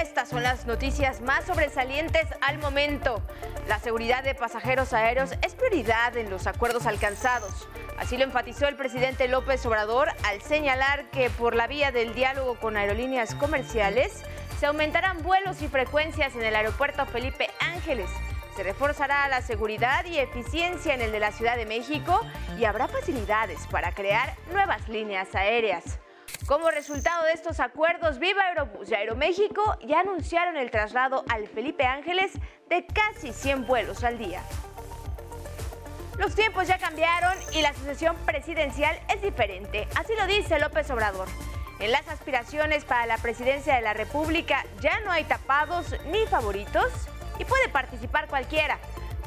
estas son las noticias más sobresalientes al momento. La seguridad de pasajeros aéreos es prioridad en los acuerdos alcanzados. Así lo enfatizó el presidente López Obrador al señalar que por la vía del diálogo con aerolíneas comerciales se aumentarán vuelos y frecuencias en el aeropuerto Felipe Ángeles. Se reforzará la seguridad y eficiencia en el de la Ciudad de México y habrá facilidades para crear nuevas líneas aéreas. Como resultado de estos acuerdos, Viva Aerobús y Aeroméxico ya anunciaron el traslado al Felipe Ángeles de casi 100 vuelos al día. Los tiempos ya cambiaron y la sucesión presidencial es diferente, así lo dice López Obrador. En las aspiraciones para la presidencia de la República ya no hay tapados ni favoritos y puede participar cualquiera.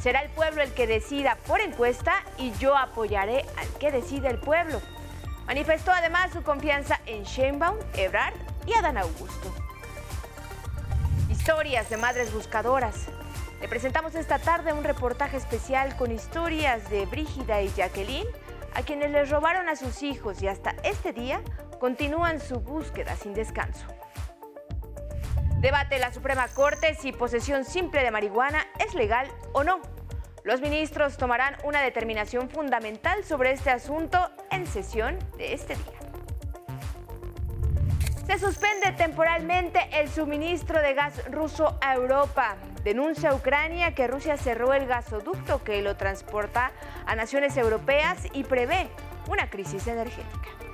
Será el pueblo el que decida por encuesta y yo apoyaré al que decide el pueblo. Manifestó además su confianza en Sheinbaum, Ebrard y Adán Augusto. Historias de madres buscadoras. Le presentamos esta tarde un reportaje especial con historias de Brígida y Jacqueline, a quienes les robaron a sus hijos y hasta este día continúan su búsqueda sin descanso. Debate la Suprema Corte si posesión simple de marihuana es legal o no. Los ministros tomarán una determinación fundamental sobre este asunto en sesión de este día. Se suspende temporalmente el suministro de gas ruso a Europa. Denuncia Ucrania que Rusia cerró el gasoducto que lo transporta a naciones europeas y prevé una crisis energética.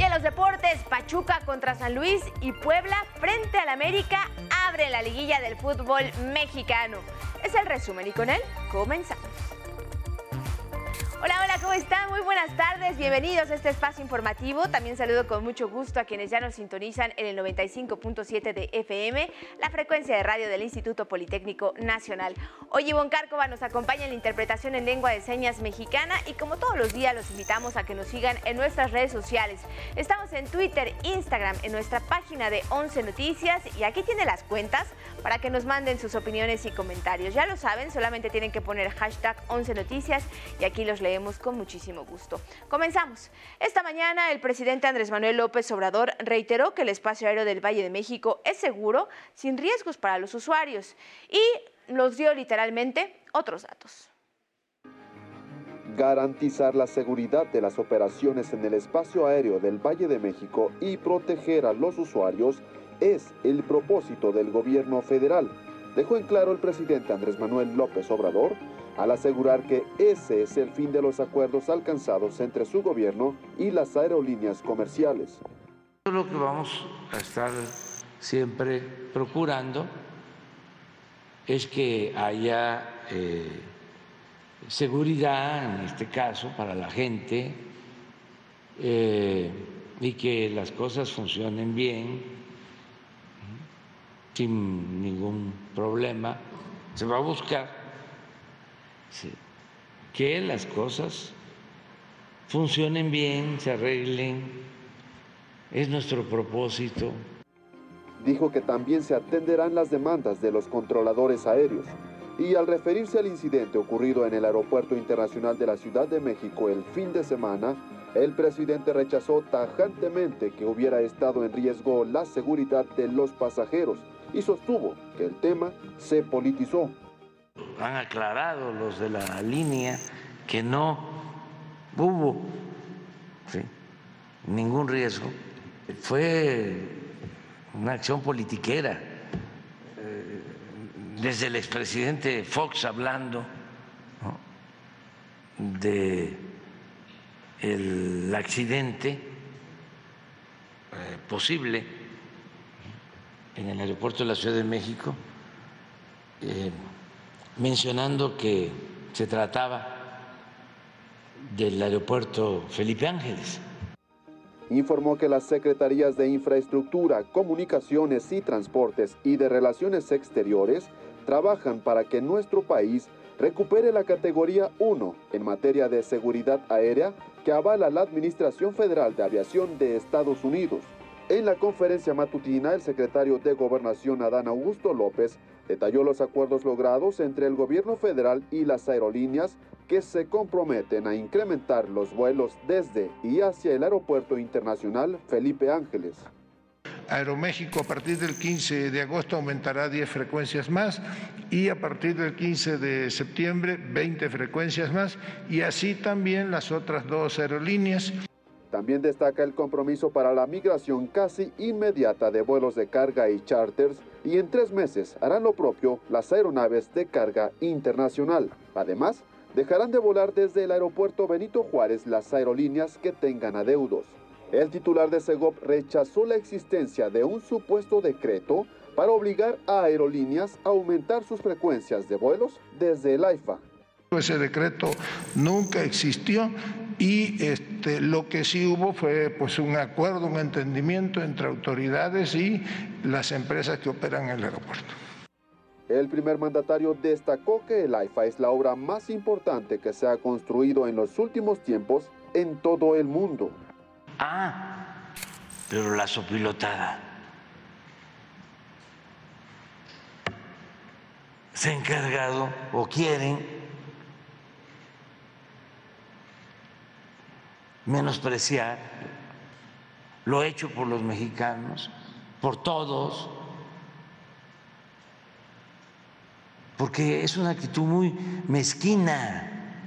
Y en los deportes, Pachuca contra San Luis y Puebla frente al América abre la liguilla del fútbol mexicano. Es el resumen y con él comenzamos. Hola, hola, ¿cómo están? Muy buenas tardes, bienvenidos a este espacio informativo. También saludo con mucho gusto a quienes ya nos sintonizan en el 95.7 de FM, la frecuencia de radio del Instituto Politécnico Nacional. Hoy Ivonne Cárcova nos acompaña en la interpretación en lengua de señas mexicana y como todos los días los invitamos a que nos sigan en nuestras redes sociales. Estamos en Twitter, Instagram, en nuestra página de 11 Noticias y aquí tiene las cuentas para que nos manden sus opiniones y comentarios. Ya lo saben, solamente tienen que poner hashtag 11 Noticias y aquí los leemos con muchísimo gusto. Comenzamos. Esta mañana el presidente Andrés Manuel López Obrador reiteró que el espacio aéreo del Valle de México es seguro, sin riesgos para los usuarios y nos dio literalmente otros datos. Garantizar la seguridad de las operaciones en el espacio aéreo del Valle de México y proteger a los usuarios es el propósito del gobierno federal, dejó en claro el presidente Andrés Manuel López Obrador al asegurar que ese es el fin de los acuerdos alcanzados entre su gobierno y las aerolíneas comerciales. Lo que vamos a estar siempre procurando es que haya eh, seguridad, en este caso, para la gente eh, y que las cosas funcionen bien, sin ningún problema. Se va a buscar que las cosas funcionen bien, se arreglen, es nuestro propósito. Dijo que también se atenderán las demandas de los controladores aéreos. Y al referirse al incidente ocurrido en el Aeropuerto Internacional de la Ciudad de México el fin de semana, el presidente rechazó tajantemente que hubiera estado en riesgo la seguridad de los pasajeros y sostuvo que el tema se politizó han aclarado los de la línea que no hubo ningún riesgo. Fue una acción politiquera, eh, desde el expresidente Fox hablando de el accidente eh, posible en el aeropuerto de la Ciudad de México. Mencionando que se trataba del aeropuerto Felipe Ángeles. Informó que las secretarías de Infraestructura, Comunicaciones y Transportes y de Relaciones Exteriores trabajan para que nuestro país recupere la categoría 1 en materia de seguridad aérea que avala la Administración Federal de Aviación de Estados Unidos. En la conferencia matutina, el secretario de Gobernación Adán Augusto López detalló los acuerdos logrados entre el gobierno federal y las aerolíneas que se comprometen a incrementar los vuelos desde y hacia el Aeropuerto Internacional Felipe Ángeles. Aeroméxico a partir del 15 de agosto aumentará 10 frecuencias más y a partir del 15 de septiembre 20 frecuencias más y así también las otras dos aerolíneas. También destaca el compromiso para la migración casi inmediata de vuelos de carga y charters y en tres meses harán lo propio las aeronaves de carga internacional. Además, dejarán de volar desde el aeropuerto Benito Juárez las aerolíneas que tengan adeudos. El titular de Segov rechazó la existencia de un supuesto decreto para obligar a aerolíneas a aumentar sus frecuencias de vuelos desde el AIFA. Ese decreto nunca existió y este, lo que sí hubo fue pues, un acuerdo, un entendimiento entre autoridades y las empresas que operan en el aeropuerto. El primer mandatario destacó que el AIFA es la obra más importante que se ha construido en los últimos tiempos en todo el mundo. Ah, pero la sopilotada se ha encargado o quieren menospreciar lo hecho por los mexicanos, por todos, porque es una actitud muy mezquina.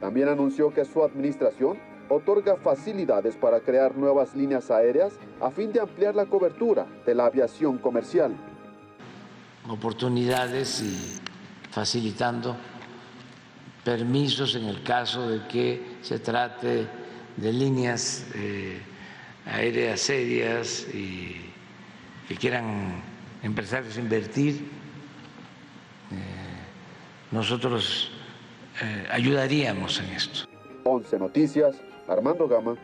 También anunció que su administración otorga facilidades para crear nuevas líneas aéreas a fin de ampliar la cobertura de la aviación comercial. Oportunidades y facilitando permisos en el caso de que se trate de líneas eh, aéreas serias y que quieran empresarios invertir, eh, nosotros eh, ayudaríamos en esto. 11 Noticias, Armando Gama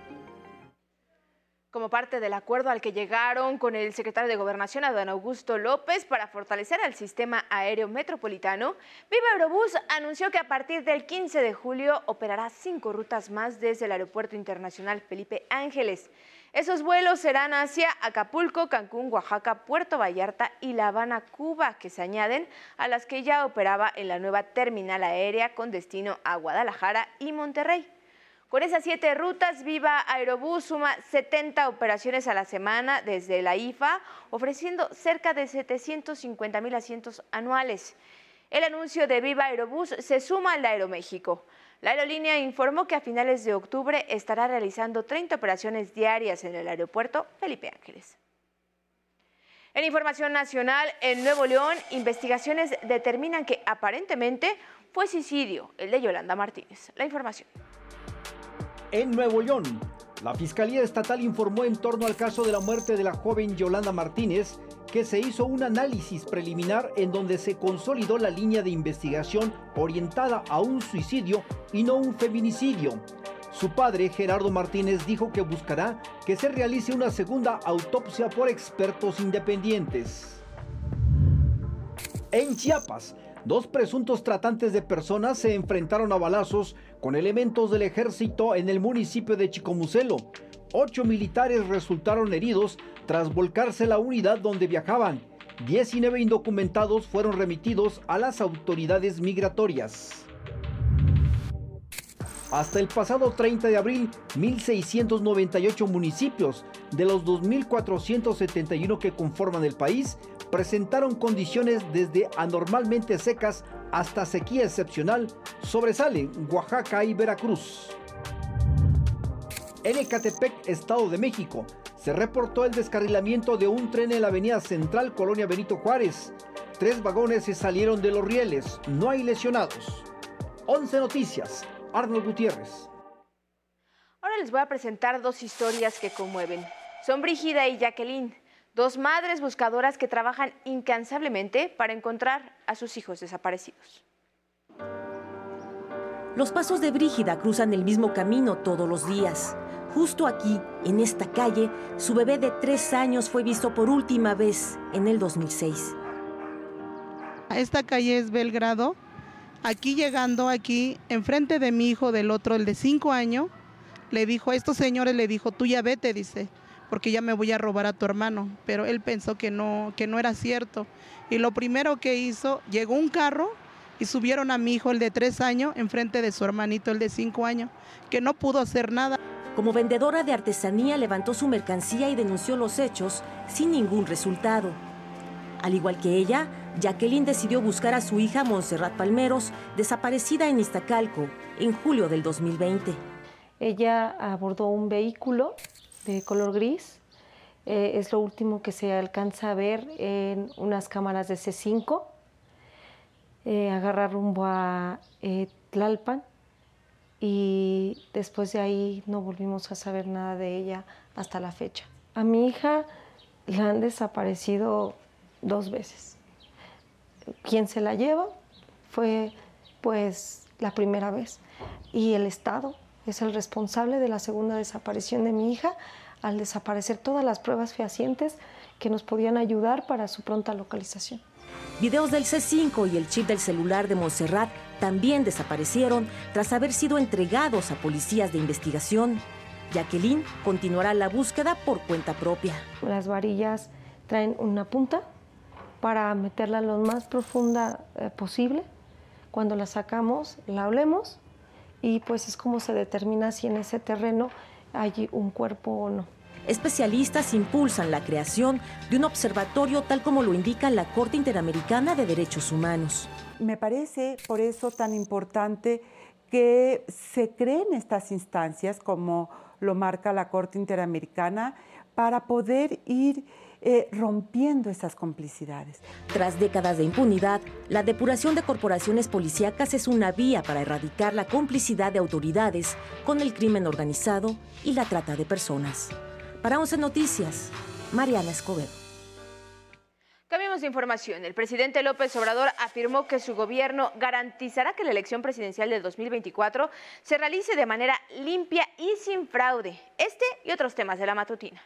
como parte del acuerdo al que llegaron con el secretario de Gobernación, Adán Augusto López, para fortalecer el sistema aéreo metropolitano, Viva Aerobús anunció que a partir del 15 de julio operará cinco rutas más desde el Aeropuerto Internacional Felipe Ángeles. Esos vuelos serán hacia Acapulco, Cancún, Oaxaca, Puerto Vallarta y La Habana, Cuba, que se añaden a las que ya operaba en la nueva terminal aérea con destino a Guadalajara y Monterrey. Con esas siete rutas, Viva Aerobús suma 70 operaciones a la semana desde la IFA, ofreciendo cerca de 750 mil asientos anuales. El anuncio de Viva Aerobús se suma al de Aeroméxico. La aerolínea informó que a finales de octubre estará realizando 30 operaciones diarias en el aeropuerto Felipe Ángeles. En información nacional, en Nuevo León, investigaciones determinan que aparentemente fue suicidio el de Yolanda Martínez. La información. En Nuevo León, la Fiscalía Estatal informó en torno al caso de la muerte de la joven Yolanda Martínez que se hizo un análisis preliminar en donde se consolidó la línea de investigación orientada a un suicidio y no un feminicidio. Su padre, Gerardo Martínez, dijo que buscará que se realice una segunda autopsia por expertos independientes. En Chiapas, Dos presuntos tratantes de personas se enfrentaron a balazos con elementos del ejército en el municipio de Chicomucelo. Ocho militares resultaron heridos tras volcarse la unidad donde viajaban. 19 indocumentados fueron remitidos a las autoridades migratorias. Hasta el pasado 30 de abril, 1.698 municipios de los 2.471 que conforman el país presentaron condiciones desde anormalmente secas hasta sequía excepcional, sobresalen Oaxaca y Veracruz. En Ecatepec, Estado de México, se reportó el descarrilamiento de un tren en la avenida Central Colonia Benito Juárez. Tres vagones se salieron de los rieles, no hay lesionados. 11 Noticias, Arnold Gutiérrez. Ahora les voy a presentar dos historias que conmueven. Son Brígida y Jacqueline dos madres buscadoras que trabajan incansablemente para encontrar a sus hijos desaparecidos. Los pasos de Brígida cruzan el mismo camino todos los días. Justo aquí, en esta calle, su bebé de tres años fue visto por última vez en el 2006. Esta calle es Belgrado. Aquí llegando, aquí, enfrente de mi hijo del otro, el de cinco años, le dijo, a estos señores le dijo, tú ya vete, dice porque ya me voy a robar a tu hermano. Pero él pensó que no, que no era cierto. Y lo primero que hizo, llegó un carro y subieron a mi hijo, el de tres años, enfrente de su hermanito, el de cinco años, que no pudo hacer nada. Como vendedora de artesanía levantó su mercancía y denunció los hechos sin ningún resultado. Al igual que ella, Jacqueline decidió buscar a su hija Montserrat Palmeros, desaparecida en Iztacalco en julio del 2020. Ella abordó un vehículo de color gris. Eh, es lo último que se alcanza a ver en unas cámaras de C5. Eh, agarra rumbo a eh, Tlalpan y después de ahí no volvimos a saber nada de ella hasta la fecha. A mi hija la han desaparecido dos veces. Quien se la lleva fue pues la primera vez y el Estado es el responsable de la segunda desaparición de mi hija al desaparecer todas las pruebas fehacientes que nos podían ayudar para su pronta localización. Videos del C5 y el chip del celular de Montserrat también desaparecieron tras haber sido entregados a policías de investigación. Jacqueline continuará la búsqueda por cuenta propia. Las varillas traen una punta para meterla lo más profunda eh, posible. Cuando la sacamos, la hablemos y pues es como se determina si en ese terreno hay un cuerpo o no. Especialistas impulsan la creación de un observatorio tal como lo indica la Corte Interamericana de Derechos Humanos. Me parece por eso tan importante que se creen estas instancias como lo marca la Corte Interamericana para poder ir eh, rompiendo esas complicidades. Tras décadas de impunidad, la depuración de corporaciones policíacas es una vía para erradicar la complicidad de autoridades con el crimen organizado y la trata de personas. Para 11 Noticias, Mariana Escobedo. Cambiemos de información. El presidente López Obrador afirmó que su gobierno garantizará que la elección presidencial del 2024 se realice de manera limpia y sin fraude. Este y otros temas de la matutina.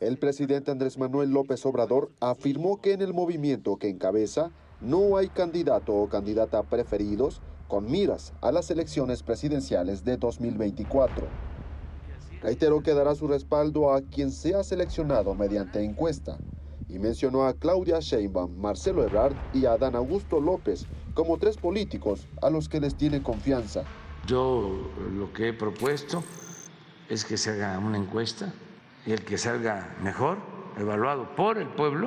El presidente Andrés Manuel López Obrador afirmó que en el movimiento que encabeza no hay candidato o candidata preferidos con miras a las elecciones presidenciales de 2024. Reiteró que dará su respaldo a quien sea seleccionado mediante encuesta y mencionó a Claudia Sheinbaum, Marcelo Ebrard y a Adán Augusto López como tres políticos a los que les tiene confianza. Yo lo que he propuesto es que se haga una encuesta y el que salga mejor, evaluado por el pueblo,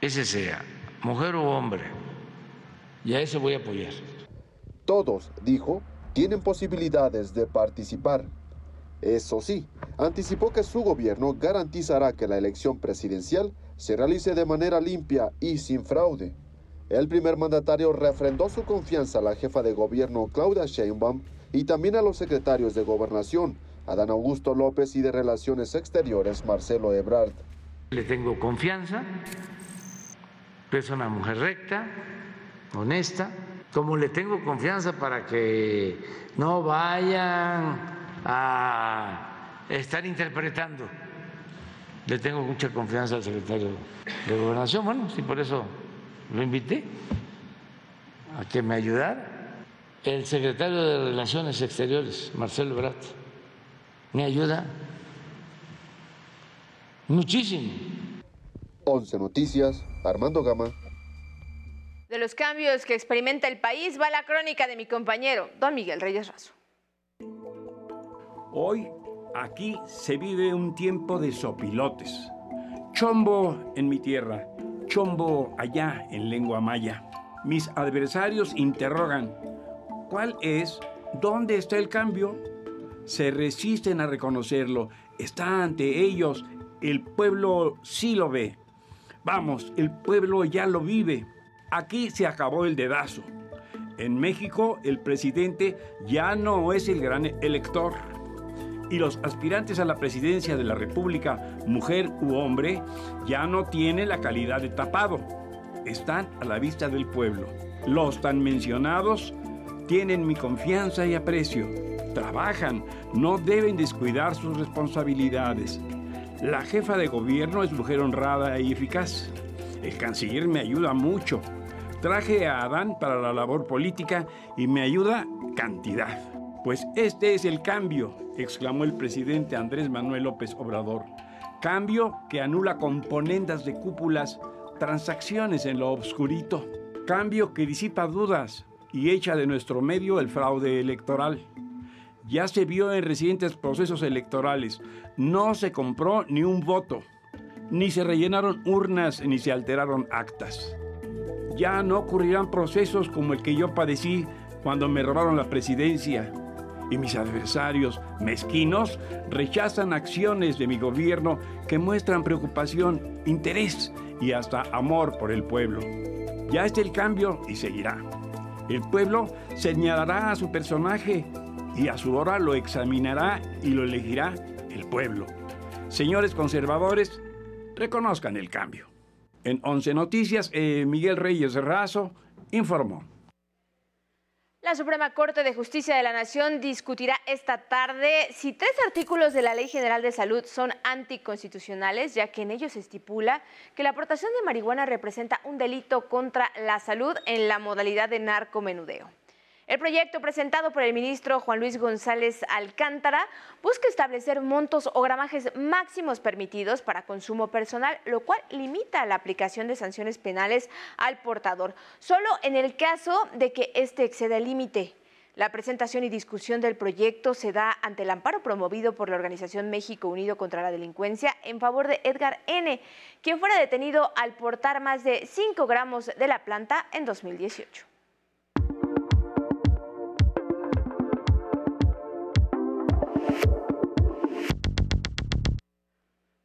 ese sea, mujer o hombre, y a eso voy a apoyar. Todos, dijo, tienen posibilidades de participar. Eso sí, anticipó que su gobierno garantizará que la elección presidencial se realice de manera limpia y sin fraude. El primer mandatario refrendó su confianza a la jefa de gobierno Claudia Sheinbaum y también a los secretarios de gobernación, Adán Augusto López y de Relaciones Exteriores, Marcelo Ebrard. Le tengo confianza, es una mujer recta, honesta, como le tengo confianza para que no vayan a estar interpretando. Le tengo mucha confianza al secretario de Gobernación, bueno, sí, por eso lo invité a que me ayudara. El secretario de Relaciones Exteriores, Marcelo Ebrard, me ayuda muchísimo. 11 Noticias, Armando Gama. De los cambios que experimenta el país va la crónica de mi compañero, don Miguel Reyes Razo. Hoy aquí se vive un tiempo de sopilotes. Chombo en mi tierra, chombo allá en lengua maya. Mis adversarios interrogan, ¿cuál es? ¿Dónde está el cambio? Se resisten a reconocerlo. Está ante ellos. El pueblo sí lo ve. Vamos, el pueblo ya lo vive. Aquí se acabó el dedazo. En México el presidente ya no es el gran elector. Y los aspirantes a la presidencia de la República, mujer u hombre, ya no tienen la calidad de tapado. Están a la vista del pueblo. Los tan mencionados tienen mi confianza y aprecio. Trabajan, no deben descuidar sus responsabilidades. La jefa de gobierno es mujer honrada y eficaz. El canciller me ayuda mucho. Traje a Adán para la labor política y me ayuda cantidad. Pues este es el cambio, exclamó el presidente Andrés Manuel López Obrador. Cambio que anula componendas de cúpulas, transacciones en lo obscurito. Cambio que disipa dudas, y echa de nuestro medio el fraude electoral. Ya se vio en recientes procesos electorales, no se compró ni un voto, ni se rellenaron urnas ni se alteraron actas. Ya no ocurrirán procesos como el que yo padecí cuando me robaron la presidencia y mis adversarios mezquinos rechazan acciones de mi gobierno que muestran preocupación, interés y hasta amor por el pueblo. Ya está el cambio y seguirá. El pueblo señalará a su personaje y a su hora lo examinará y lo elegirá el pueblo. Señores conservadores, reconozcan el cambio. En Once Noticias, eh, Miguel Reyes Razo informó. La Suprema Corte de Justicia de la Nación discutirá esta tarde si tres artículos de la Ley General de Salud son anticonstitucionales, ya que en ellos se estipula que la aportación de marihuana representa un delito contra la salud en la modalidad de narcomenudeo. El proyecto presentado por el ministro Juan Luis González Alcántara busca establecer montos o gramajes máximos permitidos para consumo personal, lo cual limita la aplicación de sanciones penales al portador, solo en el caso de que éste exceda el límite. La presentación y discusión del proyecto se da ante el amparo promovido por la Organización México Unido contra la Delincuencia en favor de Edgar N., quien fuera detenido al portar más de 5 gramos de la planta en 2018.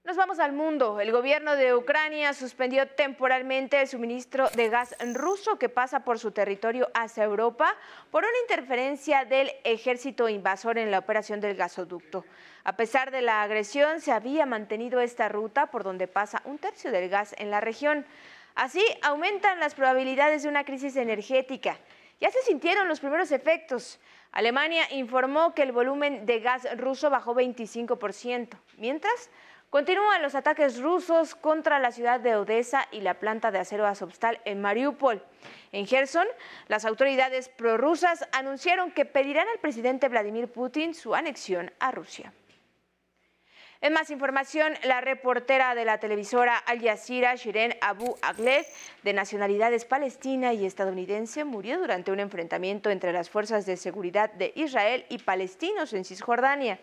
Nos vamos al mundo. El gobierno de Ucrania suspendió temporalmente el suministro de gas ruso que pasa por su territorio hacia Europa por una interferencia del ejército invasor en la operación del gasoducto. A pesar de la agresión, se había mantenido esta ruta por donde pasa un tercio del gas en la región. Así aumentan las probabilidades de una crisis energética. Ya se sintieron los primeros efectos. Alemania informó que el volumen de gas ruso bajó 25%, mientras Continúan los ataques rusos contra la ciudad de Odessa y la planta de acero Azovstal en Mariupol. En Gerson, las autoridades prorrusas anunciaron que pedirán al presidente Vladimir Putin su anexión a Rusia. En más información, la reportera de la televisora Al Jazeera, Shiren Abu Agleh, de nacionalidades palestina y estadounidense, murió durante un enfrentamiento entre las fuerzas de seguridad de Israel y palestinos en Cisjordania.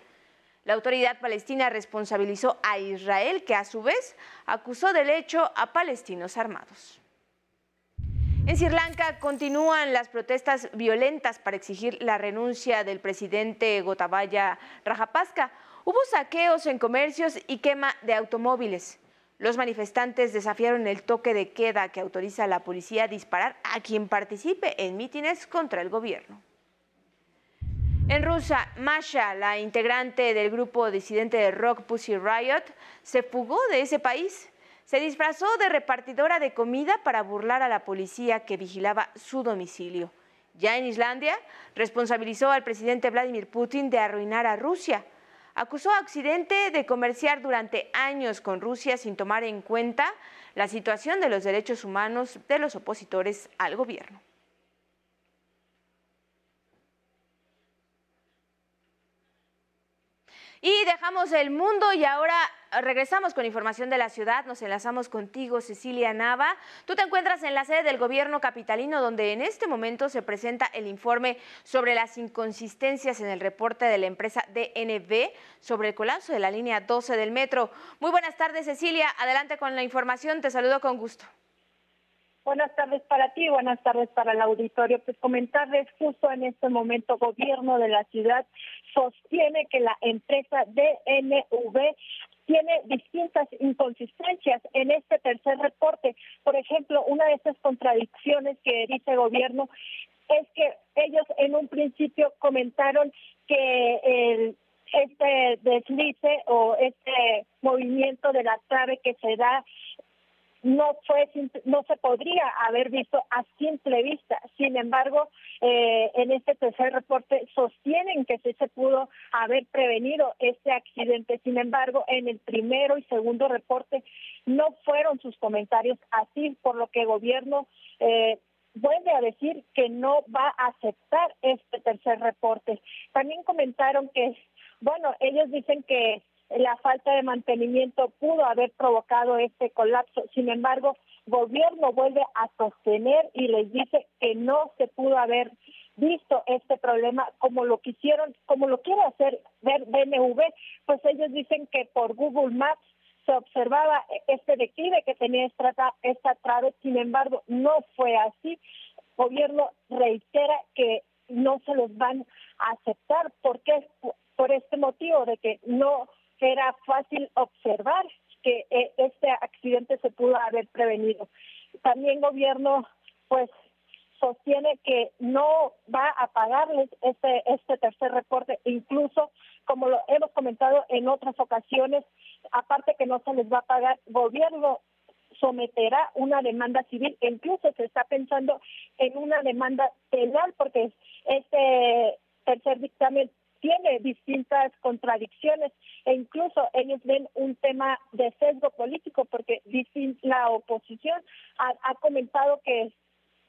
La autoridad palestina responsabilizó a Israel, que a su vez acusó del hecho a palestinos armados. En Sri Lanka continúan las protestas violentas para exigir la renuncia del presidente Gotabaya Rajapaksa. Hubo saqueos en comercios y quema de automóviles. Los manifestantes desafiaron el toque de queda que autoriza a la policía a disparar a quien participe en mítines contra el gobierno. En Rusia, Masha, la integrante del grupo disidente de rock Pussy Riot, se fugó de ese país. Se disfrazó de repartidora de comida para burlar a la policía que vigilaba su domicilio. Ya en Islandia, responsabilizó al presidente Vladimir Putin de arruinar a Rusia. Acusó a Occidente de comerciar durante años con Rusia sin tomar en cuenta la situación de los derechos humanos de los opositores al gobierno. Y dejamos el mundo y ahora regresamos con información de la ciudad. Nos enlazamos contigo, Cecilia Nava. Tú te encuentras en la sede del gobierno capitalino, donde en este momento se presenta el informe sobre las inconsistencias en el reporte de la empresa DNB sobre el colapso de la línea 12 del metro. Muy buenas tardes, Cecilia. Adelante con la información. Te saludo con gusto. Buenas tardes para ti, buenas tardes para el auditorio. Pues comentarles justo en este momento, gobierno de la ciudad sostiene que la empresa DNV tiene distintas inconsistencias en este tercer reporte. Por ejemplo, una de esas contradicciones que dice el gobierno es que ellos en un principio comentaron que el este deslice o este movimiento de la trave que se da no fue no se podría haber visto a simple vista. Sin embargo, eh, en este tercer reporte sostienen que sí se pudo haber prevenido este accidente. Sin embargo, en el primero y segundo reporte no fueron sus comentarios así, por lo que el gobierno eh, vuelve a decir que no va a aceptar este tercer reporte. También comentaron que, bueno, ellos dicen que la falta de mantenimiento pudo haber provocado este colapso. Sin embargo, gobierno vuelve a sostener y les dice que no se pudo haber visto este problema como lo quisieron, como lo quiere hacer ver BNV, pues ellos dicen que por Google Maps se observaba este declive que tenía esta, esta trave, sin embargo, no fue así. El gobierno reitera que no se los van a aceptar porque por este motivo de que no era fácil observar que eh, este accidente se pudo haber prevenido. También gobierno pues sostiene que no va a pagarles este este tercer reporte, incluso como lo hemos comentado en otras ocasiones, aparte que no se les va a pagar, gobierno someterá una demanda civil, incluso se está pensando en una demanda penal porque este tercer dictamen tiene distintas contradicciones e incluso ellos ven un tema de sesgo político porque la oposición ha, comentado que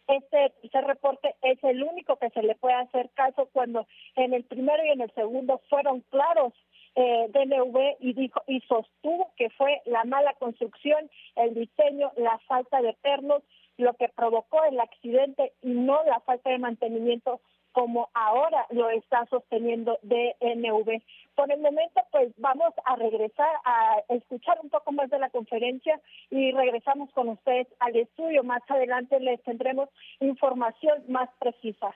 este tercer reporte es el único que se le puede hacer caso cuando en el primero y en el segundo fueron claros. Eh, DNV y dijo y sostuvo que fue la mala construcción, el diseño, la falta de pernos lo que provocó el accidente y no la falta de mantenimiento como ahora lo está sosteniendo DNV. Por el momento, pues vamos a regresar a escuchar un poco más de la conferencia y regresamos con ustedes al estudio. Más adelante les tendremos información más precisa.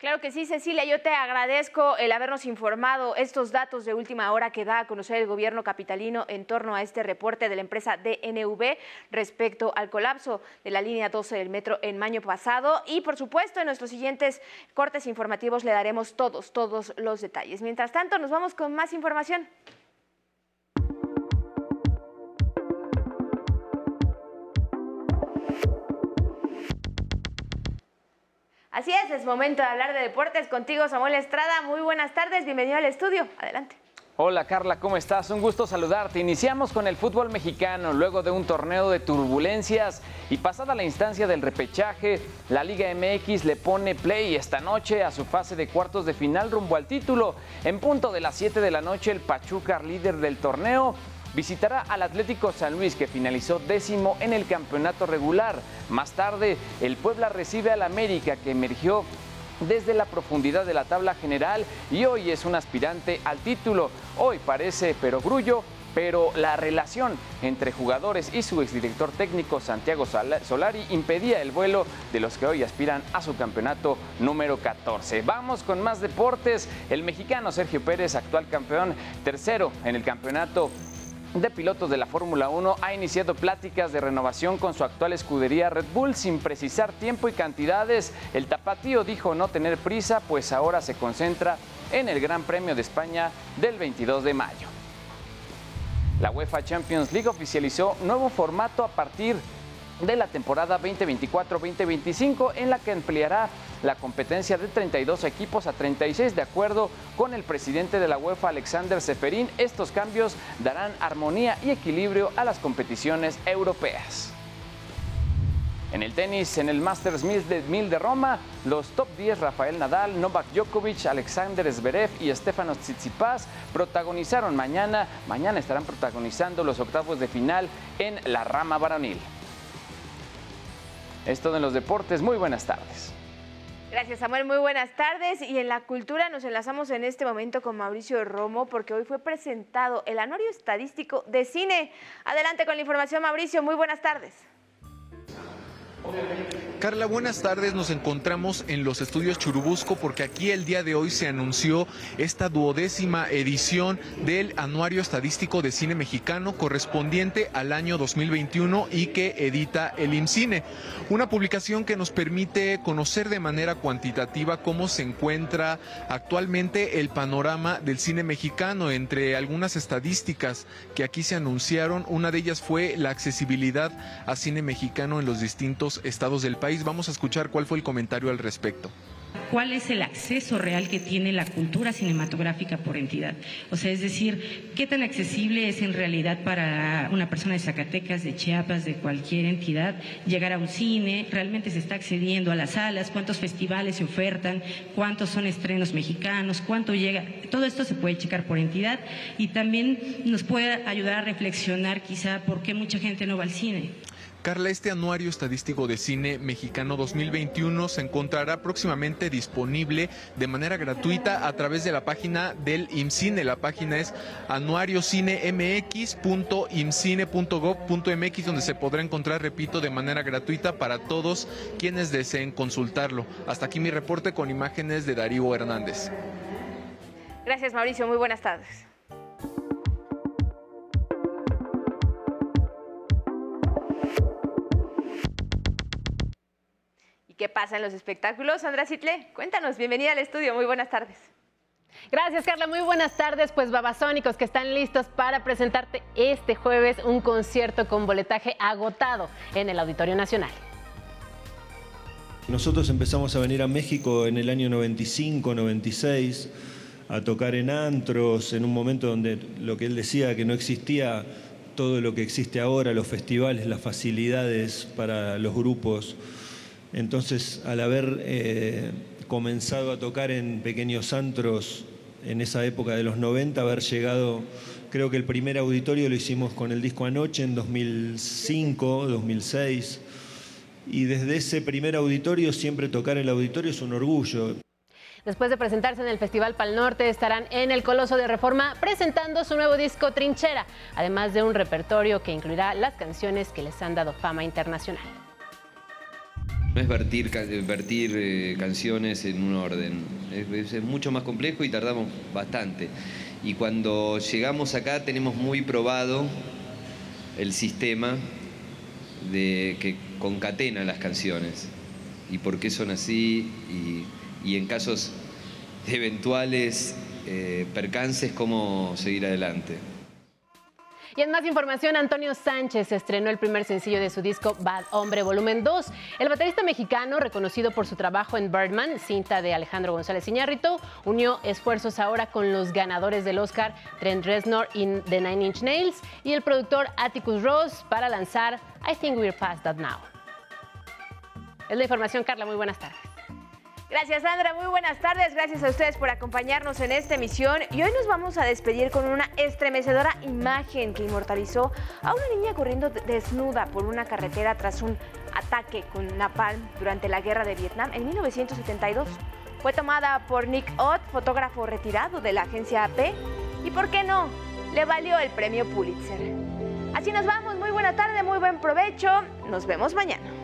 Claro que sí, Cecilia, yo te agradezco el habernos informado estos datos de última hora que da a conocer el gobierno capitalino en torno a este reporte de la empresa DNV respecto al colapso de la línea 12 del metro en mayo pasado y por supuesto en nuestros siguientes cortes informativos le daremos todos, todos los detalles. Mientras tanto, nos vamos con más información. Así es, es momento de hablar de deportes contigo, Samuel Estrada. Muy buenas tardes, bienvenido al estudio. Adelante. Hola Carla, ¿cómo estás? Un gusto saludarte. Iniciamos con el fútbol mexicano luego de un torneo de turbulencias y pasada la instancia del repechaje, la Liga MX le pone play esta noche a su fase de cuartos de final rumbo al título. En punto de las 7 de la noche el Pachuca, líder del torneo, visitará al Atlético San Luis que finalizó décimo en el campeonato regular. Más tarde, el Puebla recibe al América que emergió desde la profundidad de la tabla general y hoy es un aspirante al título. Hoy parece pero grullo, pero la relación entre jugadores y su exdirector técnico Santiago Solari impedía el vuelo de los que hoy aspiran a su campeonato número 14. Vamos con más deportes. El mexicano Sergio Pérez, actual campeón, tercero en el campeonato de pilotos de la Fórmula 1 ha iniciado pláticas de renovación con su actual escudería Red Bull sin precisar tiempo y cantidades. El tapatío dijo no tener prisa, pues ahora se concentra en el Gran Premio de España del 22 de mayo. La UEFA Champions League oficializó nuevo formato a partir de la temporada 2024-2025 en la que ampliará la competencia de 32 equipos a 36 de acuerdo con el presidente de la UEFA Alexander Seferín. Estos cambios darán armonía y equilibrio a las competiciones europeas. En el tenis, en el Masters 1000 de, de Roma, los top 10 Rafael Nadal, Novak Djokovic, Alexander Zverev y Stefanos Tsitsipas protagonizaron mañana, mañana estarán protagonizando los octavos de final en la rama varonil. Esto en los deportes, muy buenas tardes. Gracias Samuel, muy buenas tardes. Y en la cultura nos enlazamos en este momento con Mauricio Romo porque hoy fue presentado el anuario estadístico de cine. Adelante con la información Mauricio, muy buenas tardes. Carla, buenas tardes. Nos encontramos en los estudios Churubusco porque aquí el día de hoy se anunció esta duodécima edición del Anuario Estadístico de Cine Mexicano correspondiente al año 2021 y que edita el IMCINE. Una publicación que nos permite conocer de manera cuantitativa cómo se encuentra actualmente el panorama del cine mexicano. Entre algunas estadísticas que aquí se anunciaron, una de ellas fue la accesibilidad a cine mexicano en los distintos estados del país. Vamos a escuchar cuál fue el comentario al respecto. Cuál es el acceso real que tiene la cultura cinematográfica por entidad. O sea, es decir, qué tan accesible es en realidad para una persona de Zacatecas, de Chiapas, de cualquier entidad, llegar a un cine, realmente se está accediendo a las salas, cuántos festivales se ofertan, cuántos son estrenos mexicanos, cuánto llega, todo esto se puede checar por entidad y también nos puede ayudar a reflexionar quizá por qué mucha gente no va al cine. Carla, este anuario estadístico de cine mexicano 2021 se encontrará próximamente disponible de manera gratuita a través de la página del IMCINE. La página es anuariocinemx.imcine.gov.mx donde se podrá encontrar, repito, de manera gratuita para todos quienes deseen consultarlo. Hasta aquí mi reporte con imágenes de Darío Hernández. Gracias Mauricio, muy buenas tardes. ¿Qué pasa en los espectáculos? Sandra Citle, cuéntanos, bienvenida al estudio, muy buenas tardes. Gracias, Carla. Muy buenas tardes. Pues babasónicos que están listos para presentarte este jueves un concierto con boletaje agotado en el Auditorio Nacional. Nosotros empezamos a venir a México en el año 95, 96, a tocar en antros, en un momento donde lo que él decía, que no existía todo lo que existe ahora, los festivales, las facilidades para los grupos entonces, al haber eh, comenzado a tocar en pequeños antros en esa época de los 90, haber llegado, creo que el primer auditorio lo hicimos con el disco Anoche en 2005, 2006, y desde ese primer auditorio siempre tocar el auditorio es un orgullo. Después de presentarse en el Festival Pal Norte, estarán en el Coloso de Reforma presentando su nuevo disco Trinchera, además de un repertorio que incluirá las canciones que les han dado fama internacional. No es vertir, vertir eh, canciones en un orden, es, mucho más complejo y tardamos bastante. Y cuando llegamos acá tenemos muy probado el sistema de que concatena las canciones y por qué son así y, y en casos eventuales eh, percances cómo seguir adelante. Y en más información, Antonio Sánchez estrenó el primer sencillo de su disco Bad Hombre Volumen 2. El baterista mexicano, reconocido por su trabajo en Birdman, cinta de Alejandro González Iñárritu, unió esfuerzos ahora con los ganadores del Oscar, Trent Reznor y The Nine Inch Nails, y el productor Atticus Ross para lanzar I Think We're Past That Now. Es la información, Carla. Muy buenas tardes. Gracias, Sandra. Muy buenas tardes. Gracias a ustedes por acompañarnos en esta emisión. Y hoy nos vamos a despedir con una estremecedora imagen que inmortalizó a una niña corriendo desnuda por una carretera tras un ataque con napalm durante la guerra de Vietnam en 1972. Fue tomada por Nick Ott, fotógrafo retirado de la agencia AP. Y por qué no, le valió el premio Pulitzer. Así nos vamos. Muy buena tarde, muy buen provecho. Nos vemos mañana.